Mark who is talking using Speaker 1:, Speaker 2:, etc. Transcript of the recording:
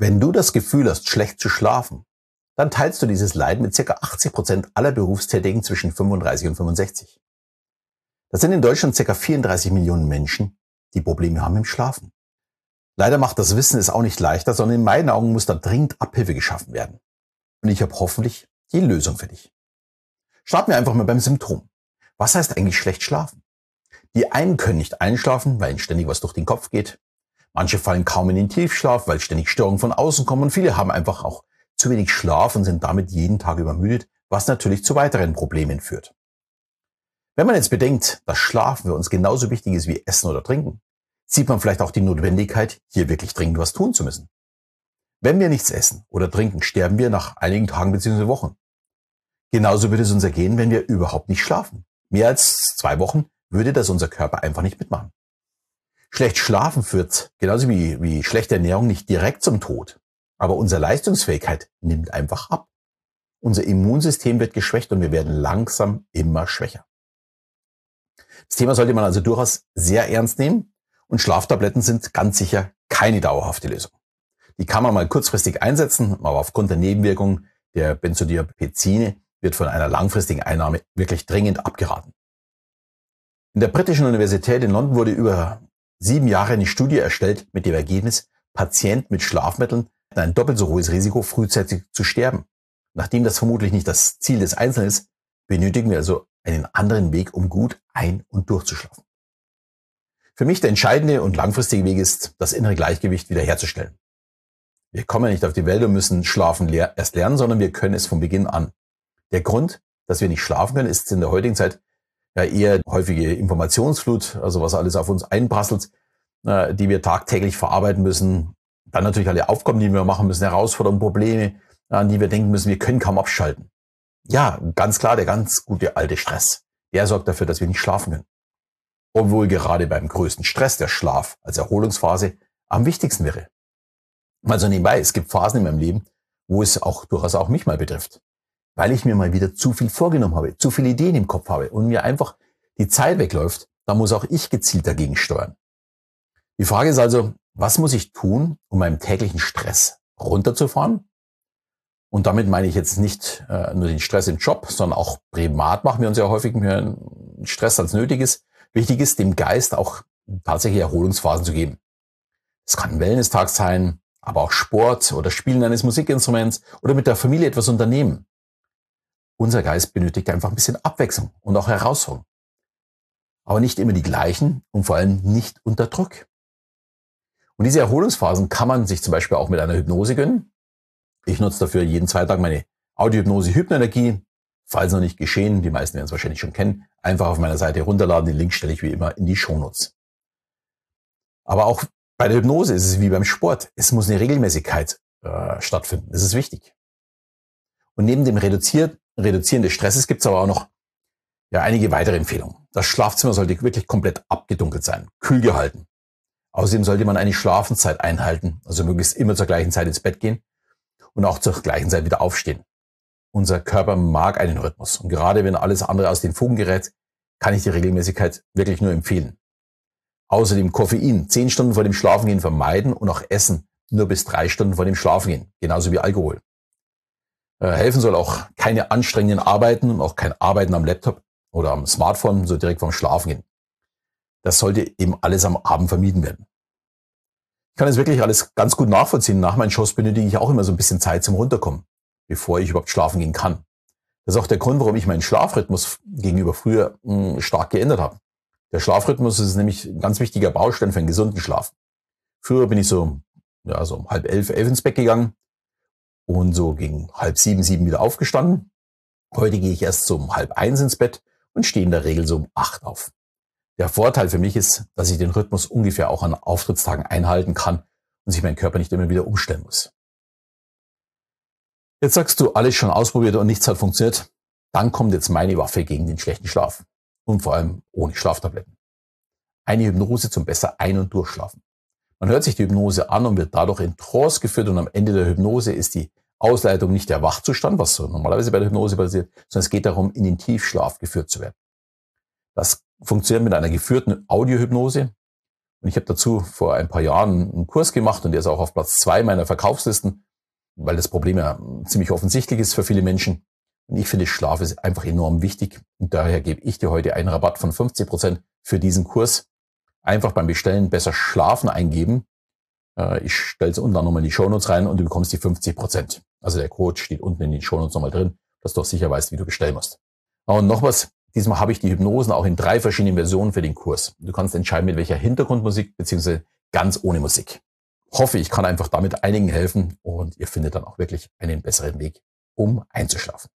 Speaker 1: Wenn du das Gefühl hast, schlecht zu schlafen, dann teilst du dieses Leid mit ca. 80 Prozent aller Berufstätigen zwischen 35 und 65. Das sind in Deutschland ca. 34 Millionen Menschen, die Probleme haben im Schlafen. Leider macht das Wissen es auch nicht leichter, sondern in meinen Augen muss da dringend Abhilfe geschaffen werden. Und ich habe hoffentlich die Lösung für dich. Starten wir einfach mal beim Symptom. Was heißt eigentlich schlecht schlafen? Die einen können nicht einschlafen, weil ihnen ständig was durch den Kopf geht. Manche fallen kaum in den Tiefschlaf, weil ständig Störungen von außen kommen und viele haben einfach auch zu wenig Schlaf und sind damit jeden Tag übermüdet, was natürlich zu weiteren Problemen führt. Wenn man jetzt bedenkt, dass Schlafen für uns genauso wichtig ist wie Essen oder Trinken, sieht man vielleicht auch die Notwendigkeit, hier wirklich dringend was tun zu müssen. Wenn wir nichts essen oder trinken, sterben wir nach einigen Tagen bzw. Wochen. Genauso würde es uns ergehen, wenn wir überhaupt nicht schlafen. Mehr als zwei Wochen würde das unser Körper einfach nicht mitmachen. Schlecht schlafen führt, genauso wie, wie schlechte Ernährung, nicht direkt zum Tod. Aber unsere Leistungsfähigkeit nimmt einfach ab. Unser Immunsystem wird geschwächt und wir werden langsam immer schwächer. Das Thema sollte man also durchaus sehr ernst nehmen und Schlaftabletten sind ganz sicher keine dauerhafte Lösung. Die kann man mal kurzfristig einsetzen, aber aufgrund der Nebenwirkungen der Benzodiazepine wird von einer langfristigen Einnahme wirklich dringend abgeraten. In der britischen Universität in London wurde über sieben Jahre eine Studie erstellt mit dem Ergebnis, Patienten mit Schlafmitteln hatten ein doppelt so hohes Risiko, frühzeitig zu sterben. Nachdem das vermutlich nicht das Ziel des Einzelnen ist, benötigen wir also einen anderen Weg, um gut ein- und durchzuschlafen. Für mich der entscheidende und langfristige Weg ist, das innere Gleichgewicht wiederherzustellen. Wir kommen ja nicht auf die Welt und müssen Schlafen erst lernen, sondern wir können es von Beginn an. Der Grund, dass wir nicht schlafen können, ist in der heutigen Zeit ja eher häufige Informationsflut, also was alles auf uns einprasselt, äh, die wir tagtäglich verarbeiten müssen. Dann natürlich alle Aufgaben, die wir machen müssen, Herausforderungen, Probleme, an die wir denken müssen, wir können kaum abschalten. Ja, ganz klar, der ganz gute alte Stress. Der sorgt dafür, dass wir nicht schlafen können. Obwohl gerade beim größten Stress der Schlaf als Erholungsphase am wichtigsten wäre. Also nebenbei, es gibt Phasen in meinem Leben, wo es auch durchaus auch mich mal betrifft weil ich mir mal wieder zu viel vorgenommen habe, zu viele Ideen im Kopf habe und mir einfach die Zeit wegläuft, da muss auch ich gezielt dagegen steuern. Die Frage ist also, was muss ich tun, um meinen täglichen Stress runterzufahren? Und damit meine ich jetzt nicht äh, nur den Stress im Job, sondern auch privat machen wir uns ja häufig mehr Stress als nötig ist. Wichtig ist, dem Geist auch tatsächlich Erholungsphasen zu geben. Es kann ein Wellness-Tag sein, aber auch Sport oder Spielen eines Musikinstruments oder mit der Familie etwas unternehmen. Unser Geist benötigt einfach ein bisschen Abwechslung und auch Herausforderung. Aber nicht immer die gleichen und vor allem nicht unter Druck. Und diese Erholungsphasen kann man sich zum Beispiel auch mit einer Hypnose gönnen. Ich nutze dafür jeden zwei Tage meine Audiohypnose Hypnenergie. Falls noch nicht geschehen, die meisten werden es wahrscheinlich schon kennen, einfach auf meiner Seite runterladen. Den Link stelle ich wie immer in die Shownotes. Aber auch bei der Hypnose ist es wie beim Sport. Es muss eine Regelmäßigkeit äh, stattfinden. Das ist wichtig. Und neben dem reduziert, Reduzieren des Stresses gibt es aber auch noch ja, einige weitere Empfehlungen. Das Schlafzimmer sollte wirklich komplett abgedunkelt sein, kühl gehalten. Außerdem sollte man eine Schlafenszeit einhalten, also möglichst immer zur gleichen Zeit ins Bett gehen und auch zur gleichen Zeit wieder aufstehen. Unser Körper mag einen Rhythmus und gerade wenn alles andere aus den Fugen gerät, kann ich die Regelmäßigkeit wirklich nur empfehlen. Außerdem Koffein zehn Stunden vor dem Schlafengehen vermeiden und auch Essen nur bis drei Stunden vor dem Schlafengehen, genauso wie Alkohol. Äh, helfen soll auch keine anstrengenden Arbeiten und auch kein Arbeiten am Laptop oder am Smartphone so direkt vorm Schlafen gehen. Das sollte eben alles am Abend vermieden werden. Ich kann es wirklich alles ganz gut nachvollziehen. Nach meinen Shows benötige ich auch immer so ein bisschen Zeit zum Runterkommen, bevor ich überhaupt schlafen gehen kann. Das ist auch der Grund, warum ich meinen Schlafrhythmus gegenüber früher hm, stark geändert habe. Der Schlafrhythmus ist nämlich ein ganz wichtiger Baustein für einen gesunden Schlaf. Früher bin ich so, ja, so um halb elf, elf ins Bett gegangen und so gegen halb sieben, sieben wieder aufgestanden. Heute gehe ich erst so um halb eins ins Bett und stehe in der Regel so um acht auf. Der Vorteil für mich ist, dass ich den Rhythmus ungefähr auch an Auftrittstagen einhalten kann und sich mein Körper nicht immer wieder umstellen muss. Jetzt sagst du, alles schon ausprobiert und nichts hat funktioniert. Dann kommt jetzt meine Waffe gegen den schlechten Schlaf. Und vor allem ohne Schlaftabletten. Eine Hypnose zum besser ein- und durchschlafen. Man hört sich die Hypnose an und wird dadurch in Trance geführt und am Ende der Hypnose ist die Ausleitung nicht der Wachzustand, was so normalerweise bei der Hypnose passiert, sondern es geht darum, in den Tiefschlaf geführt zu werden. Das funktioniert mit einer geführten Audiohypnose Und ich habe dazu vor ein paar Jahren einen Kurs gemacht und der ist auch auf Platz zwei meiner Verkaufslisten, weil das Problem ja ziemlich offensichtlich ist für viele Menschen. Und ich finde, Schlaf ist einfach enorm wichtig. Und daher gebe ich dir heute einen Rabatt von 50 Prozent für diesen Kurs. Einfach beim Bestellen besser schlafen eingeben. Äh, ich stelle es unten nochmal in die Shownotes rein und du bekommst die 50%. Prozent. Also der Code steht unten in den Shownotes nochmal drin, dass du auch sicher weißt, wie du bestellen musst. Und noch was, diesmal habe ich die Hypnosen auch in drei verschiedenen Versionen für den Kurs. Du kannst entscheiden, mit welcher Hintergrundmusik beziehungsweise ganz ohne Musik. Hoffe, ich kann einfach damit einigen helfen und ihr findet dann auch wirklich einen besseren Weg, um einzuschlafen.